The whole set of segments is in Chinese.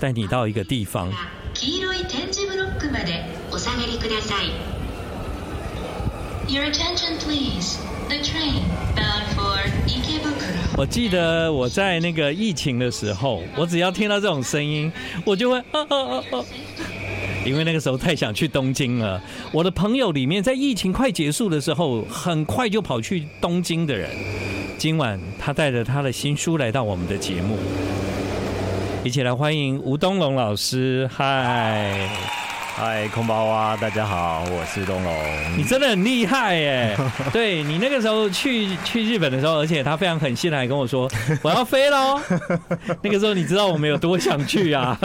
带你到一个地方。黄色い点字ブロックまでお下がりください。Your attention, please. The train bound for 池袋。我记得我在那个疫情的时候，我只要听到这种声音，我就会啊啊啊啊！因为那个时候太想去东京了。我的朋友里面，在疫情快结束的时候，很快就跑去东京的人，今晚他带着他的新书来到我们的节目。 一起来欢迎吴东龙老师，嗨，嗨，空包蛙，大家好，我是东龙。你真的很厉害耶！对，你那个时候去去日本的时候，而且他非常狠心的还跟我说 我要飞喽。那个时候你知道我们有多想去啊？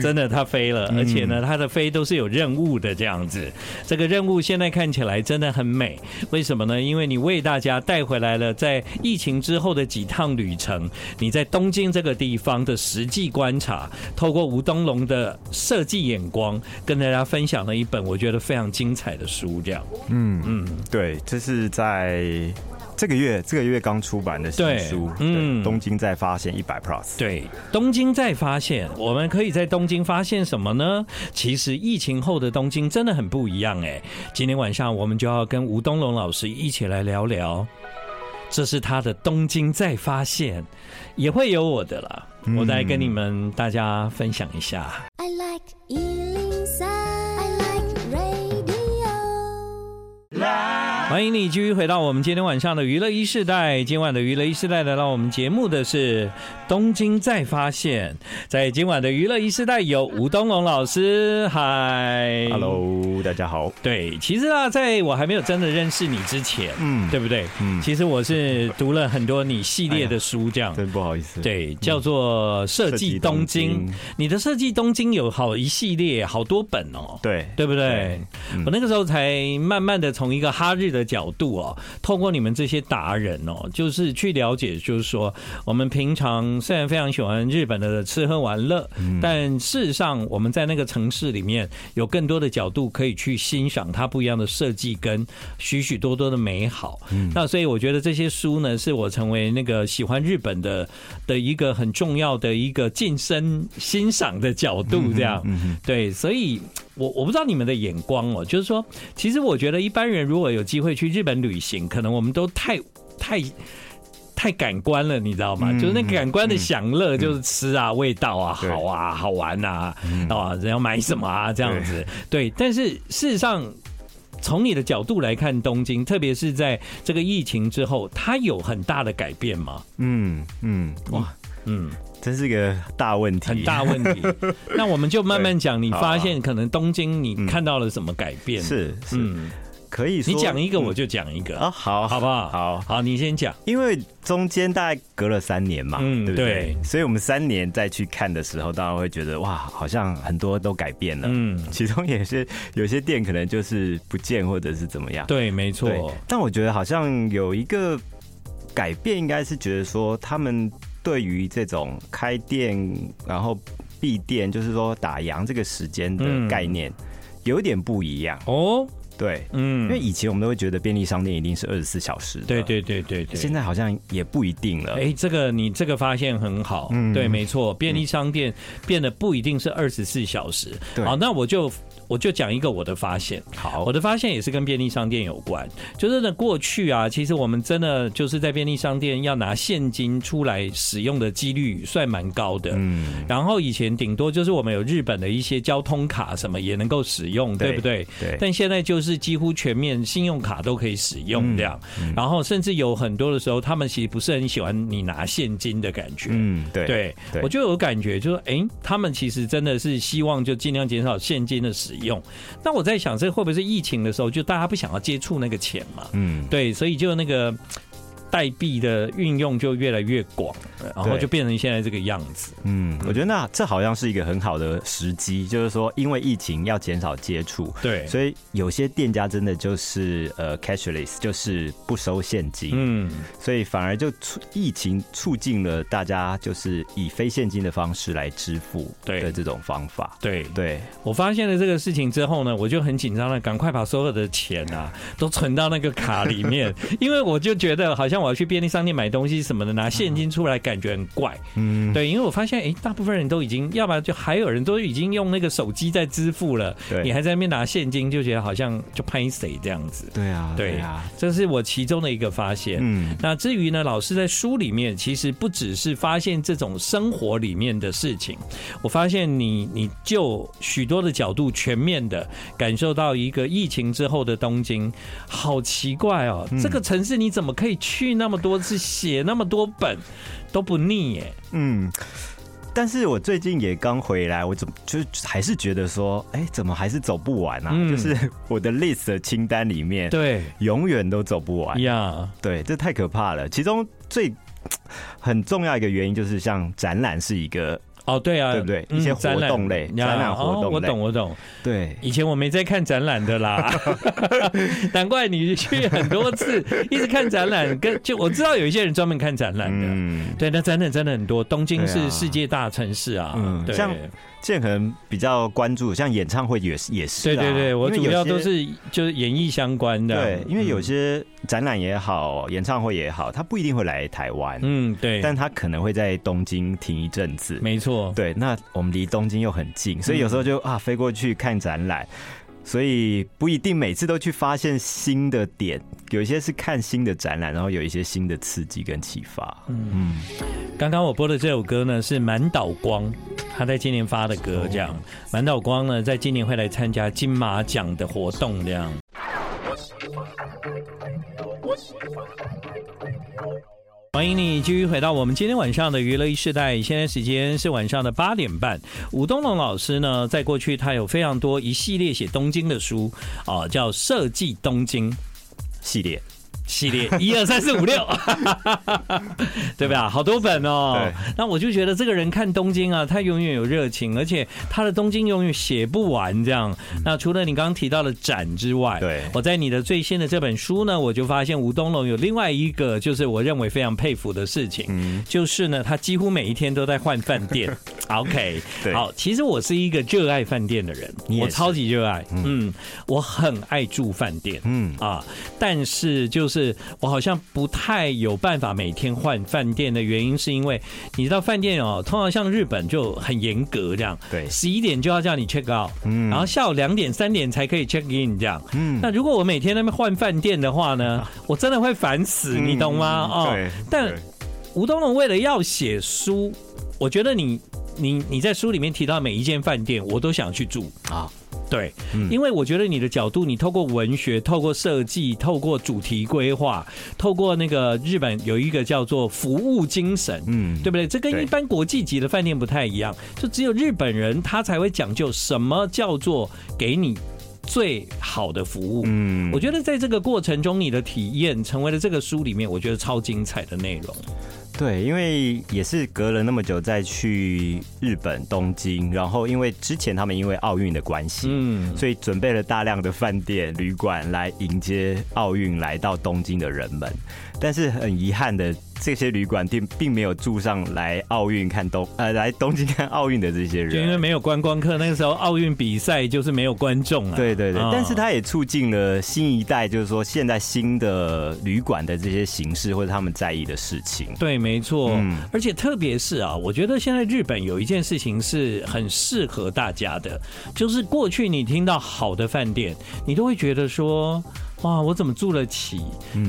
真的，他飞了，而且呢，他的飞都是有任务的这样子。这个任务现在看起来真的很美，为什么呢？因为你为大家带回来了在疫情之后的几趟旅程，你在东京这个地方的实际观察，透过吴东龙的设计眼光，跟大家分享了一本我觉得非常精彩的书，这样。嗯嗯，对，这是在这个月这个月刚出版的新书，嗯，东京再发现一百 plus。对，东京再发现，我们可以在东京发现什么呢？其实疫情后的东京真的很不一样哎。今天晚上我们就要跟吴东龙老师一起来聊聊，这是他的东京再发现，也会有我的啦。我再跟你们大家分享一下。I like life. 欢迎你继续回到我们今天晚上的娱乐一世代。今晚的娱乐一世代来到我们节目的是东京再发现。在今晚的娱乐一世代有吴东龙老师，嗨，Hello，大家好。对，其实啊，在我还没有真的认识你之前，嗯，对不对？嗯，其实我是读了很多你系列的书，这样，真不好意思。对，叫做设计东京。你的设计东京有好一系列，好多本哦。对，对不对？我那个时候才慢慢的从一个哈日的角度哦，透过你们这些达人哦，就是去了解，就是说我们平常虽然非常喜欢日本的吃喝玩乐，但事实上我们在那个城市里面有更多的角度可以去欣赏它不一样的设计跟许许多多的美好。那所以我觉得这些书呢，是我成为那个喜欢日本的的一个很重要的一个晋升欣赏的角度。这样，对，所以。我我不知道你们的眼光哦，就是说，其实我觉得一般人如果有机会去日本旅行，可能我们都太太太感官了，你知道吗？就是那感官的享乐，就是吃啊、味道啊、好啊、好玩啊，啊，人要买什么啊，这样子。对，但是事实上，从你的角度来看，东京，特别是在这个疫情之后，它有很大的改变吗？嗯嗯，哇，嗯。真是个大问题，很大问题。那我们就慢慢讲。你发现可能东京，你看到了什么改变？是，嗯，可以说你讲一个，我就讲一个啊。好，好不好？好好，你先讲。因为中间大概隔了三年嘛，对不对？所以我们三年再去看的时候，当然会觉得哇，好像很多都改变了。嗯，其中也是有些店可能就是不见，或者是怎么样。对，没错。但我觉得好像有一个改变，应该是觉得说他们。对于这种开店然后闭店，就是说打烊这个时间的概念，有点不一样哦。对，嗯，因为以前我们都会觉得便利商店一定是二十四小时对对对对，现在好像也不一定了。哎，这个你这个发现很好，嗯，对，没错，便利商店变得不一定是二十四小时。好，那我就。我就讲一个我的发现，好，我的发现也是跟便利商店有关，就是呢，过去啊，其实我们真的就是在便利商店要拿现金出来使用的几率算蛮高的，嗯，然后以前顶多就是我们有日本的一些交通卡什么也能够使用，对不对？对。但现在就是几乎全面信用卡都可以使用这样，然后甚至有很多的时候，他们其实不是很喜欢你拿现金的感觉，嗯，对对，我就有感觉，就是哎，他们其实真的是希望就尽量减少现金的使用。用，那我在想，这会不会是疫情的时候，就大家不想要接触那个钱嘛？嗯，对，所以就那个。代币的运用就越来越广，然后就变成现在这个样子。嗯，我觉得那这好像是一个很好的时机，就是说，因为疫情要减少接触，对，所以有些店家真的就是呃 cashless，就是不收现金。嗯，所以反而就促疫情促进了大家就是以非现金的方式来支付的这种方法。对对，对我发现了这个事情之后呢，我就很紧张了，赶快把所有的钱啊都存到那个卡里面，因为我就觉得好像。像我要去便利商店买东西什么的，拿现金出来感觉很怪。嗯，对，因为我发现，哎，大部分人都已经，要不然就还有人都已经用那个手机在支付了，对，你还在那边拿现金，就觉得好像就拍谁这样子。对啊，对啊，这是我其中的一个发现。嗯，那至于呢，老师在书里面其实不只是发现这种生活里面的事情，我发现你你就许多的角度全面的感受到一个疫情之后的东京，好奇怪哦，这个城市你怎么可以去那么多次，写那么多本都不腻耶？嗯，但是我最近也刚回来，我怎么就还是觉得说，哎，怎么还是走不完啊？就是我的 list 的清单里面，对，永远都走不完呀。对，这太可怕了。其中最很重要一个原因就是，像展览是一个。哦，对啊，对不对？一些活动类，展览活动哦，我懂，我懂。对，以前我没在看展览的啦，难怪你去很多次，一直看展览。跟就我知道有一些人专门看展览的，嗯，对，那展览真的很多。东京是世界大城市啊，嗯，对。现在可能比较关注，像演唱会也是也是。对对对，我主要都是就是演艺相关的。对，因为有些展览也好，演唱会也好，他不一定会来台湾。嗯，对。但他可能会在东京停一阵子。没错。对，那我们离东京又很近，所以有时候就啊飞过去看展览。所以不一定每次都去发现新的点，有一些是看新的展览，然后有一些新的刺激跟启发。嗯，刚刚我播的这首歌呢是满岛光，他在今年发的歌，这样。满岛光呢在今年会来参加金马奖的活动，这样。欢迎你继续回到我们今天晚上的娱乐一时代，现在时间是晚上的八点半。吴东龙老师呢，在过去他有非常多一系列写东京的书啊，叫《设计东京》系列。系列一二三四五六，对吧？好多本哦。那我就觉得这个人看东京啊，他永远有热情，而且他的东京永远写不完。这样。那除了你刚刚提到的展之外，对，我在你的最新的这本书呢，我就发现吴东龙有另外一个，就是我认为非常佩服的事情，嗯，就是呢，他几乎每一天都在换饭店。OK，对。好，其实我是一个热爱饭店的人，我超级热爱。嗯，我很爱住饭店。嗯啊，但是就是。是我好像不太有办法每天换饭店的原因，是因为你知道饭店哦，通常像日本就很严格这样，对，十一点就要叫你 check out，嗯，然后下午两点三点才可以 check in 这样，嗯，那如果我每天那边换饭店的话呢，我真的会烦死，你懂吗？哦，对，但吴东龙为了要写书，我觉得你你你在书里面提到每一间饭店，我都想去住。啊。对，因为我觉得你的角度，你透过文学、透过设计、透过主题规划、透过那个日本有一个叫做服务精神，嗯，对不对？这跟一般国际级的饭店不太一样，就只有日本人他才会讲究什么叫做给你最好的服务。嗯，我觉得在这个过程中，你的体验成为了这个书里面我觉得超精彩的内容。对，因为也是隔了那么久再去日本东京，然后因为之前他们因为奥运的关系，嗯，所以准备了大量的饭店旅馆来迎接奥运来到东京的人们，但是很遗憾的。这些旅馆并并没有住上来奥运看东呃来东京看奥运的这些人，就因为没有观光客，那个时候奥运比赛就是没有观众啊。对对对，但是它也促进了新一代，就是说现在新的旅馆的这些形式或者他们在意的事情。对，没错。嗯，而且特别是啊，我觉得现在日本有一件事情是很适合大家的，就是过去你听到好的饭店，你都会觉得说。哇，我怎么住得起？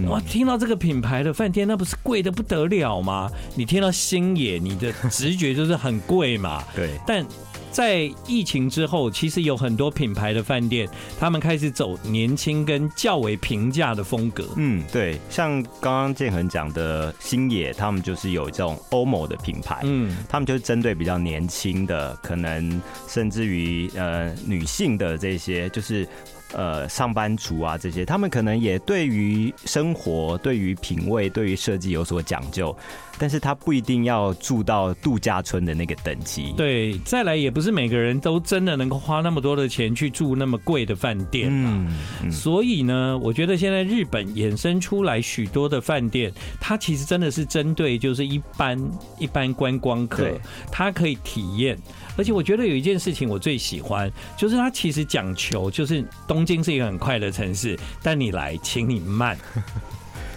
哇，听到这个品牌的饭店，那不是贵的不得了吗？你听到星野，你的直觉就是很贵嘛。对。但在疫情之后，其实有很多品牌的饭店，他们开始走年轻跟较为平价的风格。嗯，对。像刚刚建恒讲的星野，他们就是有这种 OMO 的品牌。嗯，他们就是针对比较年轻的，可能甚至于呃女性的这些，就是。呃，上班族啊，这些他们可能也对于生活、对于品味、对于设计有所讲究，但是他不一定要住到度假村的那个等级。对，再来也不是每个人都真的能够花那么多的钱去住那么贵的饭店啊。嗯，嗯。所以呢，我觉得现在日本衍生出来许多的饭店，它其实真的是针对就是一般一般观光客，他可以体验。而且我觉得有一件事情我最喜欢，就是它其实讲求就是东京是一个很快的城市，但你来，请你慢。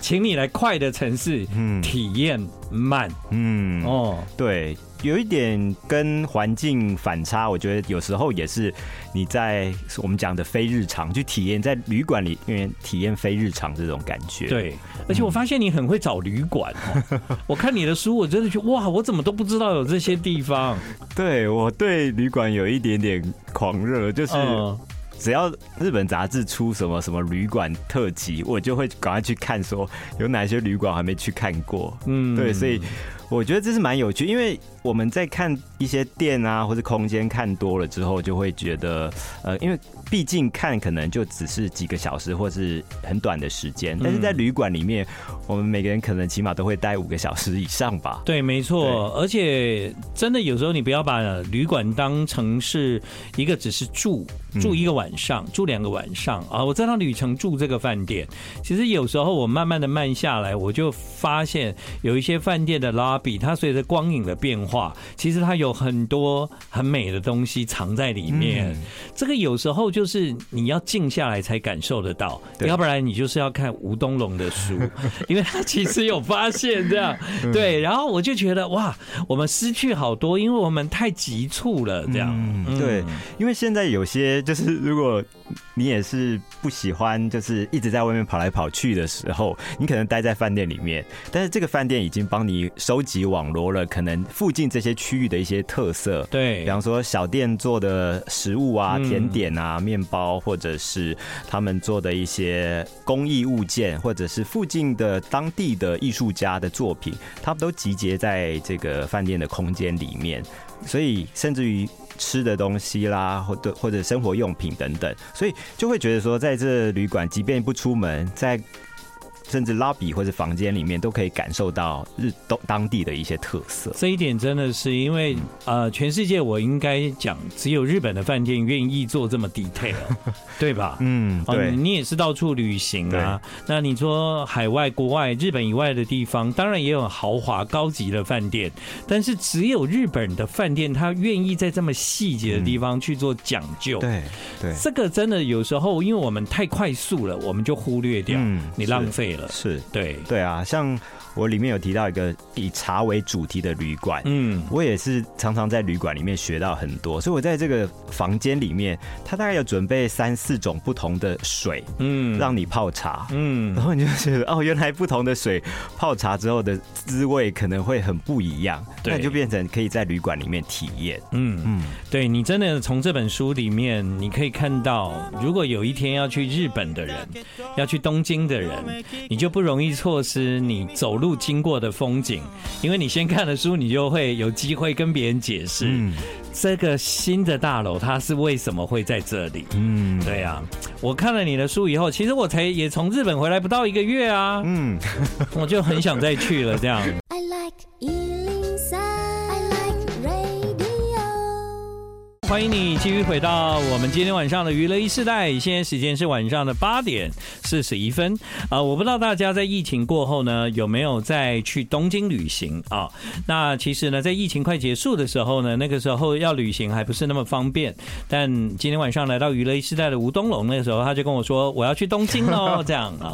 请你来快的城市，嗯，体验慢，嗯，哦，对。有一点跟环境反差，我觉得有时候也是你在我们讲的非日常去体验，在旅馆里面体验非日常这种感觉。对，而且我发现你很会找旅馆哦。我看你的书，我真的觉得哇，我怎么都不知道有这些地方。对，我对旅馆有一点点狂热，就是只要日本杂志出什么什么旅馆特辑，我就会赶快去看，说有哪些旅馆还没去看过。嗯，对，所以。我觉得这是蛮有趣，因为我们在看一些店啊或者空间看多了之后，就会觉得，呃，因为毕竟看可能就只是几个小时或是很短的时间，但是在旅馆里面，我们每个人可能起码都会待五个小时以上吧。对，没错，而且真的有时候你不要把旅馆当成是一个只是住住一个晚上，住两个晚上啊。我在趟旅程住这个饭店，其实有时候我慢慢的慢下来，我就发现有一些饭店的拉。比它随着光影的变化，其实它有很多很美的东西藏在里面。嗯、这个有时候就是你要静下来才感受得到，要不然你就是要看吴东龙的书，因为他其实有发现这样。对，然后我就觉得哇，我们失去好多，因为我们太急促了。这样，嗯、对，因为现在有些就是如果。你也是不喜欢，就是一直在外面跑来跑去的时候，你可能待在饭店里面。但是这个饭店已经帮你收集网罗了，可能附近这些区域的一些特色，对，比方说小店做的食物啊、甜点啊、面包，或者是他们做的一些工艺物件，或者是附近的当地的艺术家的作品，他们都集结在这个饭店的空间里面，所以甚至于。吃的东西啦，或者或者生活用品等等，所以就会觉得说，在这旅馆，即便不出门，在。甚至 lobby 或者房间里面都可以感受到日东当地的一些特色。这一点真的是因为呃，全世界我应该讲只有日本的饭店愿意做这么 detail，对吧？嗯，对。你也是到处旅行啊，那你说海外、国外、日本以外的地方，当然也有豪华高级的饭店，但是只有日本的饭店，他愿意在这么细节的地方去做讲究。对对，这个真的有时候因为我们太快速了，我们就忽略掉，你浪费了。是对对啊，像。我里面有提到一个以茶为主题的旅馆，嗯，我也是常常在旅馆里面学到很多，所以我在这个房间里面，它大概有准备三四种不同的水，嗯，让你泡茶，嗯，然后你就觉得哦，原来不同的水泡茶之后的滋味可能会很不一样，对，那就变成可以在旅馆里面体验，嗯。嗯，对，你真的从这本书里面你可以看到，如果有一天要去日本的人，要去东京的人，你就不容易错失你走路经过的风景，因为你先看了书，你就会有机会跟别人解释，嗯，这个新的大楼它是为什么会在这里。嗯，对啊，我看了你的书以后，其实我才也从日本回来不到一个月啊，嗯，我就很想再去了，这样。欢迎你继续回到我们今天晚上的娱乐一世代，现在时间是晚上的八点四十一分啊！我不知道大家在疫情过后呢，有没有再去东京旅行啊？那其实呢，在疫情快结束的时候呢，那个时候要旅行还不是那么方便。但今天晚上来到娱乐一世代的吴东龙，那个时候他就跟我说：“我要去东京喽！” 这样啊，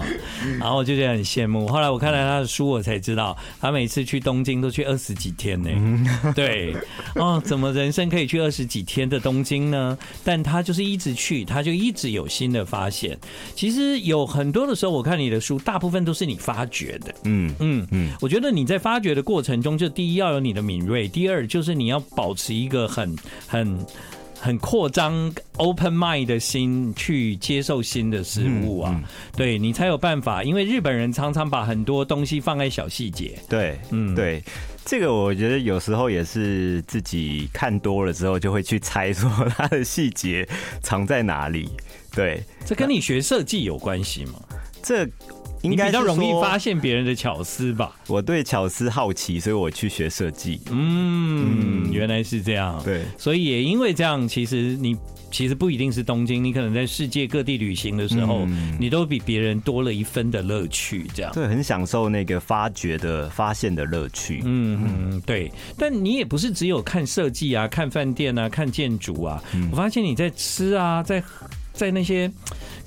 然后我就觉得很羡慕。后来我看了他的书，我才知道他每次去东京都去二十几天呢。对哦，怎么人生可以去二十几天？的东京呢，但他就是一直去，他就一直有新的发现。其实有很多的时候，我看你的书，大部分都是你发掘的。嗯嗯嗯，我觉得你在发掘的过程中，就第一要有你的敏锐，第二就是你要保持一个很很很扩张 open mind 的心去接受新的事物啊。对，你才有办法，因为日本人常常把很多东西放在小细节。对，嗯，对。这个我觉得有时候也是自己看多了之后，就会去猜说它的细节藏在哪里。对，这跟你学设计有关系吗？这应该比较容易发现别人的巧思吧。我对巧思好奇，所以我去学设计。嗯，原来是这样。对，所以也因为这样，其实你。其实不一定是东京，你可能在世界各地旅行的时候，嗯、你都比别人多了一分的乐趣，这样。对，很享受那个发掘的、发现的乐趣。嗯嗯，对。但你也不是只有看设计啊、看饭店啊、看建筑啊。嗯、我发现你在吃啊，在在那些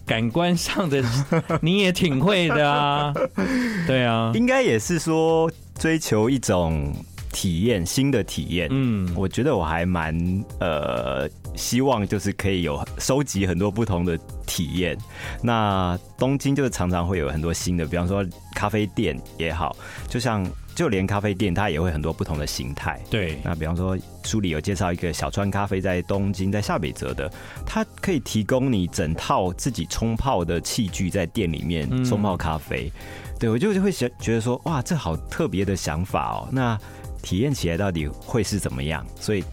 感官上的 你也挺会的啊，对啊，应该也是说追求一种体验，新的体验。嗯，我觉得我还蛮呃，希望就是可以有收集很多不同的体验。那东京就是常常会有很多新的，比方说咖啡店也好，就像。就连咖啡店，它也会很多不同的形态。对，那比方说书里有介绍一个小川咖啡在东京，在下北泽的，它可以提供你整套自己冲泡的器具，在店里面冲泡咖啡。嗯、对，我就会想觉得说，哇，这好特别的想法哦。那体验起来到底会是怎么样？所以。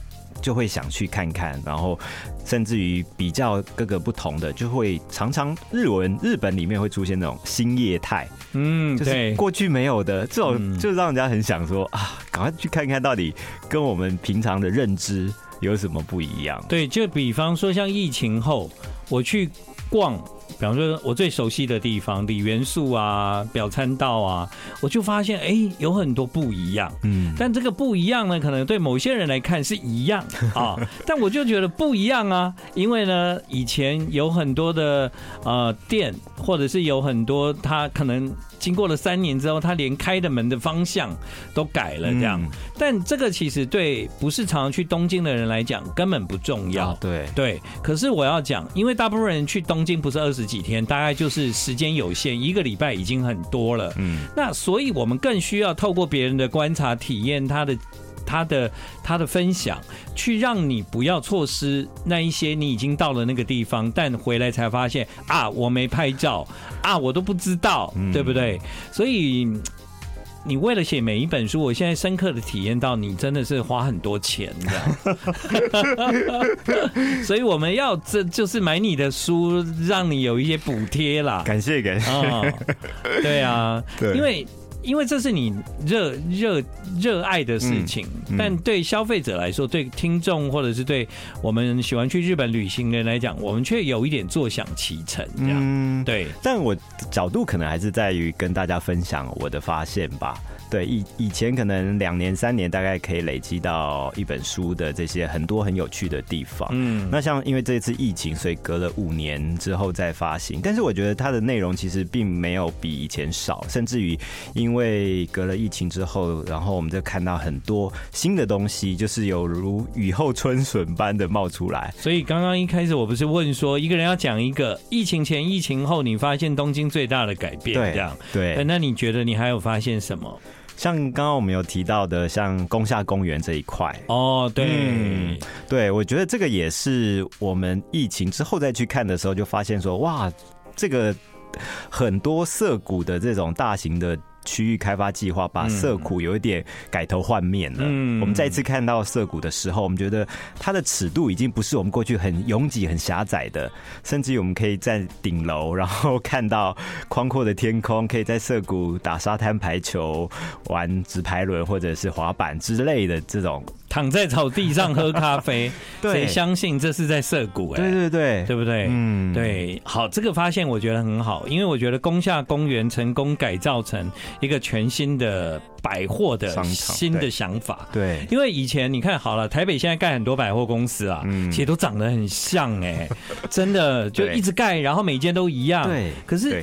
就会想去看看，然后甚至于比较各个不同的，就会常常日文日本里面会出现那种新业态，嗯，就是过去没有的这种，就让人家很想说啊，赶快去看看到底跟我们平常的认知有什么不一样。对，就比方说像疫情后，我去逛。比方说，我最熟悉的地方，李元素啊，表参道啊，我就发现，哎、欸，有很多不一样。嗯，但这个不一样呢，可能对某些人来看是一样啊，但我就觉得不一样啊，因为呢，以前有很多的呃店，或者是有很多他可能。经过了三年之后，他连开的门的方向都改了，这样。但这个其实对不是常常去东京的人来讲根本不重要。对对。可是我要讲，因为大部分人去东京不是二十几天，大概就是时间有限，一个礼拜已经很多了。嗯。那所以我们更需要透过别人的观察、体验他的。他的他的分享，去让你不要错失那一些你已经到了那个地方，但回来才发现啊，我没拍照啊，我都不知道，对不对？所以你为了写每一本书，我现在深刻的体验到，你真的是花很多钱的。所以我们要这就是买你的书，让你有一些补贴啦。感谢感谢。哦，对啊，对，因为。因为这是你热热热爱的事情，嗯嗯、但对消费者来说，对听众或者是对我们喜欢去日本旅行的人来讲，我们却有一点坐享其成这样。嗯，对。但我角度可能还是在于跟大家分享我的发现吧。对，以以前可能两年三年大概可以累积到一本书的这些很多很有趣的地方。嗯，那像因为这次疫情，所以隔了五年之后再发行。但是我觉得它的内容其实并没有比以前少，甚至于因为隔了疫情之后，然后我们就看到很多新的东西，就是有如雨后春笋般的冒出来。所以刚刚一开始我不是问说，一个人要讲一个疫情前、疫情后，你发现东京最大的改变，这样对？对。那你觉得你还有发现什么？像刚刚我们有提到的，像宫下公园这一块哦，对、嗯，对，我觉得这个也是我们疫情之后再去看的时候，就发现说，哇，这个很多涩谷的这种大型的。区域开发计划把涩谷有一点改头换面了。嗯，我们再次看到涩谷的时候，我们觉得它的尺度已经不是我们过去很拥挤、很狭窄的，甚至于我们可以在顶楼，然后看到宽阔的天空，可以在涩谷打沙滩排球、玩直排轮或者是滑板之类的这种。躺在草地上喝咖啡，谁相信这是在涉谷？哎，对对对，对不对？嗯，对。好，这个发现我觉得很好，因为我觉得宫下公园成功改造成一个全新的百货的新的想法。对，因为以前你看好了，台北现在盖很多百货公司啊，嗯，其实都长得很像，哎，真的就 一直盖，然后每间都一样。对，可是。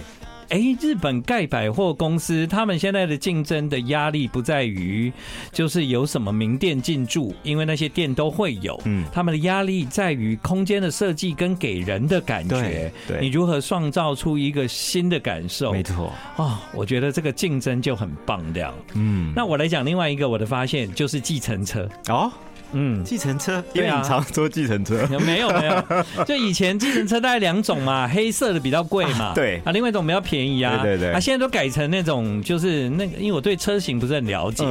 哎，日本盖百货公司，他们现在的竞争的压力不在于就是有什么名店进驻，因为那些店都会有。嗯，他们的压力在于空间的设计跟给人的感觉。对，对，你如何创造出一个新的感受？没错。哦，我觉得这个竞争就很棒，这样。嗯，那我来讲另外一个我的发现，就是计程车。哦。嗯，计程车，因为你常坐计程车，没有没有？就以前计程车大概两种嘛，黑色的比较贵嘛，对。啊，另外一种比较便宜啊，对对对，啊，现在都改成那种就是那个，因为我对车型不是很了解，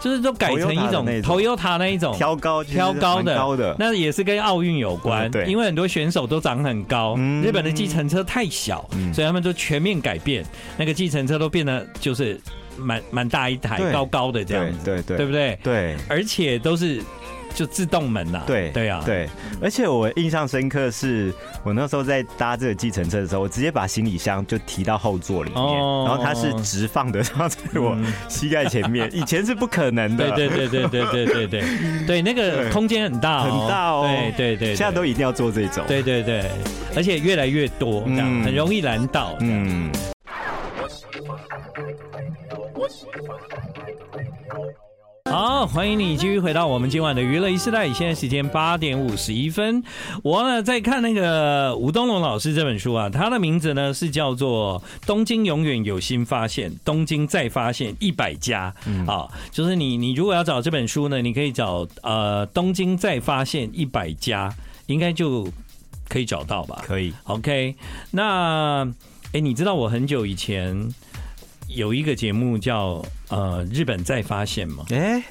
就是都改成一种 Toyota 那一种挑高挑高的。高的，那也是跟奥运有关，对，因为很多选手都长很高，日本的计程车太小，所以他们就全面改变，那个计程车都变得就是蛮蛮大一台高高的这样子，对对，对不对？对，而且都是。就自动门呐。对对啊，对。而且我印象深刻是，我那时候在搭这个计程车的时候，我直接把行李箱就提到后座里面，哦、然后它是直放的，放在我膝盖前面。以前是不可能的。对对对对对对对对 对，那个空间很大，很大哦。对对对，现在都一定要做这种。对对对，而且越来越多，这样很容易拦到。嗯。好，欢迎你继续回到我们今晚的娱乐一时代。现在时间八点五十一分，我呢在看那个吴东龙老师这本书啊，他的名字呢是叫做《东京永远有新发现，东京再发现一百家》啊，就是你你如果要找这本书呢，你可以找呃《东京再发现一百家》，应该就可以找到吧？可以。OK，那哎，你知道我很久以前。有一个节目叫呃日本再发现嘛？哎、欸，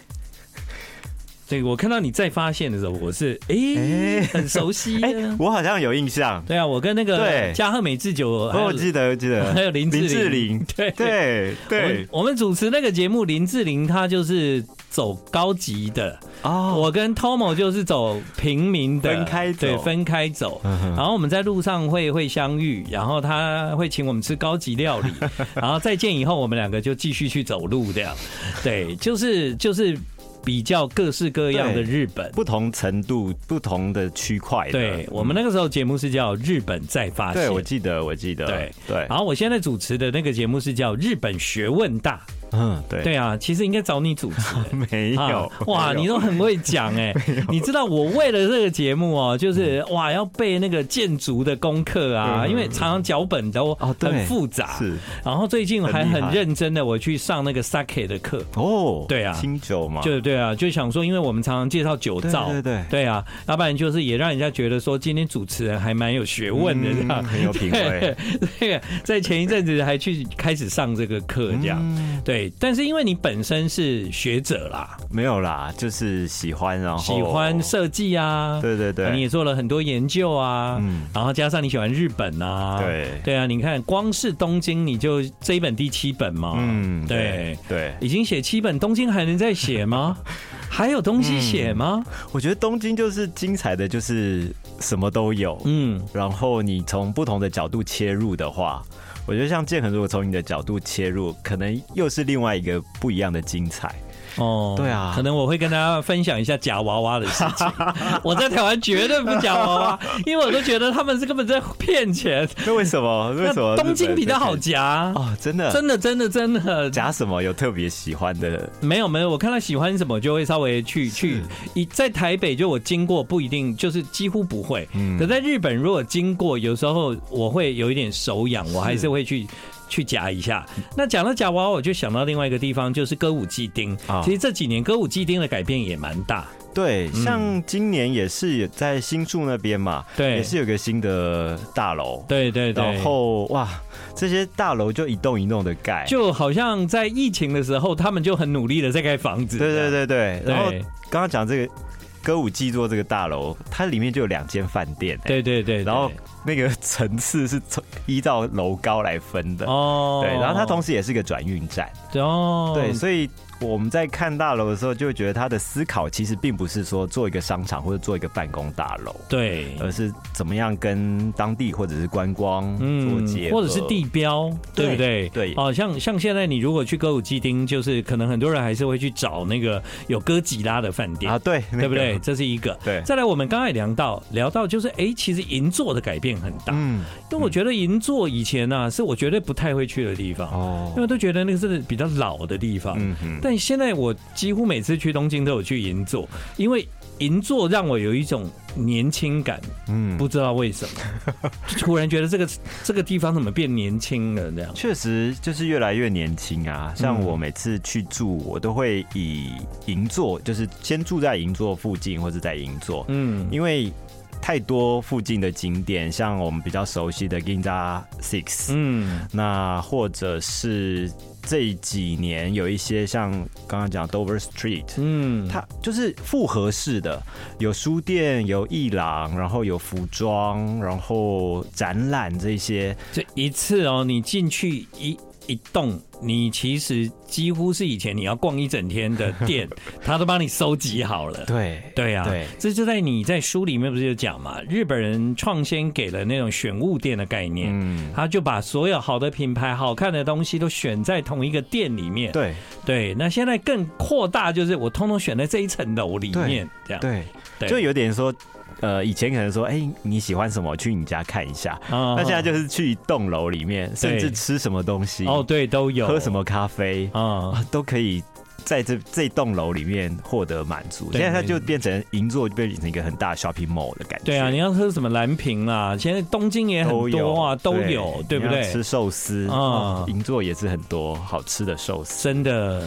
对，我看到你再发现的时候，我是哎、欸欸、很熟悉、欸，我好像有印象。对啊，我跟那个加贺美智久，我记得我记得，还有林志玲，对。对对，我们主持那个节目，林志玲她就是走高级的。哦，我跟 Tomo 就是走平民的，分开走，对，分开走。然后我们在路上会会相遇，然后他会请我们吃高级料理，然后再见以后，我们两个就继续去走路这样。对，就是就是比较各式各样的日本，不同程度、不同的区块。对，我们那个时候节目是叫《日本再发现》，对，我记得，我记得。对对。然后我现在主持的那个节目是叫《日本学问大》。嗯，对。对啊，其实应该找你主持，没有哇，你都很会讲 哎，你知道我为了这个节目哦，就是哇要背那个建筑的功课啊，因为常常脚本都很复杂，是，然后最近我还很认真的我去上那个 sake 的课。哦，对啊，清酒嘛，就对啊，就想说，因为我们常常介绍酒造，对对对。啊，要不然就是也让人家觉得说今天主持人还蛮有学问的这样，很有品味，对，在前一阵子还去开始上这个课这样，对。但是因为你本身是学者啦，没有啦，就是喜欢，然后喜欢设计啊，对对对，你也做了很多研究啊，嗯，然后加上你喜欢日本啊，对。对啊，你看光是东京你就这一本第七本嘛，嗯，对。对，已经写七本，东京还能再写吗？还有东西写吗？我觉得东京就是精彩的，就是什么都有，嗯，然后你从不同的角度切入的话。我觉得像建恒，如果从你的角度切入，可能又是另外一个不一样的精彩。哦，对啊，可能我会跟大家分享一下夹娃娃的事情。我在台湾绝对不夹娃娃，因为我都觉得他们是根本在骗钱。那为什么？为什么？东京比较好夹哦，真的，真的，真的，真的。夹什么？有特别喜欢的？没有，没有。我看他喜欢什么，就会稍微去去。一在台北，就我经过不一定，就是几乎不会。嗯。可在日本，如果经过，有时候我会有一点手痒，我还是会去。去夹一下，那讲到夹娃娃，我就想到另外一个地方，就是歌舞伎町。其实这几年歌舞伎町的改变也蛮大。对，像今年也是在新宿那边嘛，对，也是有个新的大楼。对对对。然后哇，这些大楼就一栋一栋的盖，就好像在疫情的时候，他们就很努力的在盖房子。对对对对。然后刚刚讲这个歌舞伎座这个大楼，它里面就有两间饭店。对对对。然后。那个层次是从依照楼高来分的。哦，对，然后它同时也是个转运站。哦，对，所以。我们在看大楼的时候，就会觉得他的思考其实并不是说做一个商场或者做一个办公大楼，对，而是怎么样跟当地或者是观光做结合，或者是地标，对不对？对，哦，像像现在你如果去歌舞伎町，就是可能很多人还是会去找那个有哥吉拉的饭店啊，对，对不对？这是一个。对，再来，我们刚才聊到聊到，就是哎，其实银座的改变很大，嗯，因为我觉得银座以前呢是我绝对不太会去的地方。哦，因为都觉得那个是比较老的地方，嗯嗯，但现在我。几乎每次去东京都有去银座，因为银座让我有一种年轻感，嗯，不知道为什么，突然觉得这个这个地方怎么变年轻了？这样确实就是越来越年轻啊！像我每次去住，我都会以银座，就是先住在银座附近，或者在银座，嗯，因为太多附近的景点，像我们比较熟悉的 Ginza Six，嗯，那或者是。这几年有一些像刚刚讲 Dover Street，嗯，它就是复合式的，有书店，有艺廊，然后有服装，然后展览这些。这一次哦，你进去一一栋，你其实几乎是以前你要逛一整天的店，他都帮你收集好了。对对啊，对，这就在你在书里面不是有讲嘛？日本人创先给了那种选物店的概念，嗯，他就把所有好的品牌、好看的东西都选在同一个店里面。对对，那现在更扩大，就是我通通选在这一层楼里面，这样对对，就有点说。呃，以前可能说，哎、欸，你喜欢什么？去你家看一下。那现在就是去一栋楼里面，甚至吃什么东西哦，对，都有喝什么咖啡啊，都可以在这这栋楼里面获得满足。现在它就变成银座，就变成一个很大的 shopping mall 的感觉。对啊，你要喝什么蓝瓶啊？现在东京也很多啊，都有，对不对？吃寿司啊，银座也是很多好吃的寿司，真的。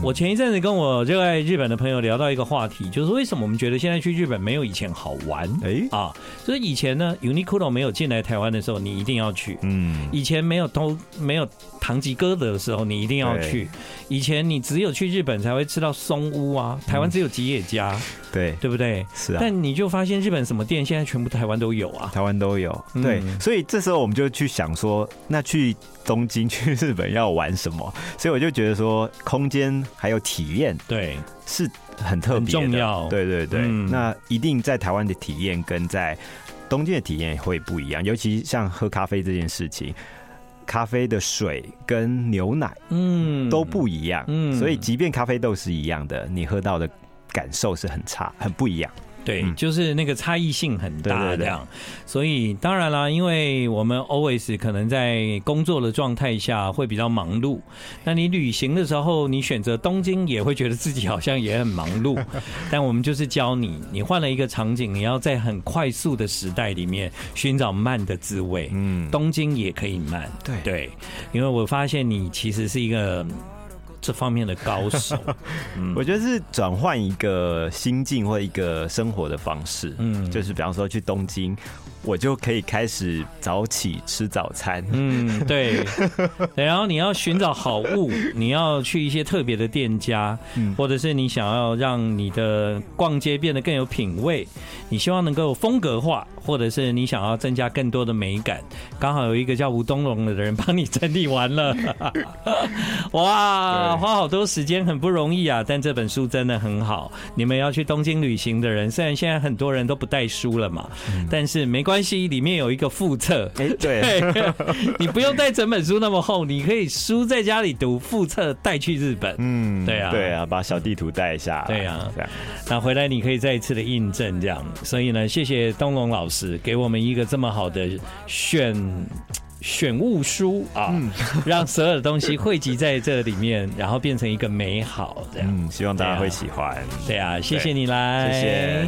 我前一阵子跟我热爱日本的朋友聊到一个话题，就是为什么我们觉得现在去日本没有以前好玩？哎啊，就是以前呢，Uniqlo 没有进来台湾的时候，你一定要去。嗯，以前没有都没有唐吉诃德的时候，你一定要去。以前你只有去日本才会吃到松屋啊，台湾只有吉野家。对，对不对？是啊。但你就发现日本什么店现在全部台湾都有啊，台湾都有。对，所以这时候我们就去想说，那去东京、去日本要玩什么？所以我就觉得说，空间还有体验，对，是很特别、重要。对对对，那一定在台湾的体验跟在东京的体验会不一样。尤其像喝咖啡这件事情，咖啡的水跟牛奶，嗯，都不一样。嗯，所以即便咖啡豆是一样的，你喝到的。感受是很差，很不一样。对，就是那个差异性很大，这样。所以当然啦，因为我们 always 可能在工作的状态下会比较忙碌。那你旅行的时候，你选择东京也会觉得自己好像也很忙碌。但我们就是教你，你换了一个场景，你要在很快速的时代里面寻找慢的滋味。嗯，东京也可以慢。对对，因为我发现你其实是一个。这方面的高手，嗯，我觉得是转换一个心境或一个生活的方式，嗯，就是比方说去东京。我就可以开始早起吃早餐。嗯，对，对。然后你要寻找好物，你要去一些特别的店家，或者是你想要让你的逛街变得更有品味，你希望能够风格化，或者是你想要增加更多的美感，刚好有一个叫吴东龙的人帮你整理完了。哇，花好多时间，很不容易啊！但这本书真的很好。你们要去东京旅行的人，虽然现在很多人都不带书了嘛，但是没关系。里面有一个附册，哎，对，你不用带整本书那么厚，你可以书在家里读，附册带去日本，嗯，对啊，对啊，把小地图带一下，对啊，那回来你可以再一次的印证这样，所以呢，谢谢东龙老师给我们一个这么好的选选物书啊，嗯、让所有的东西汇集在这里面，然后变成一个美好这样，嗯，希望大家会喜欢，对啊，谢谢你来，谢谢。谢谢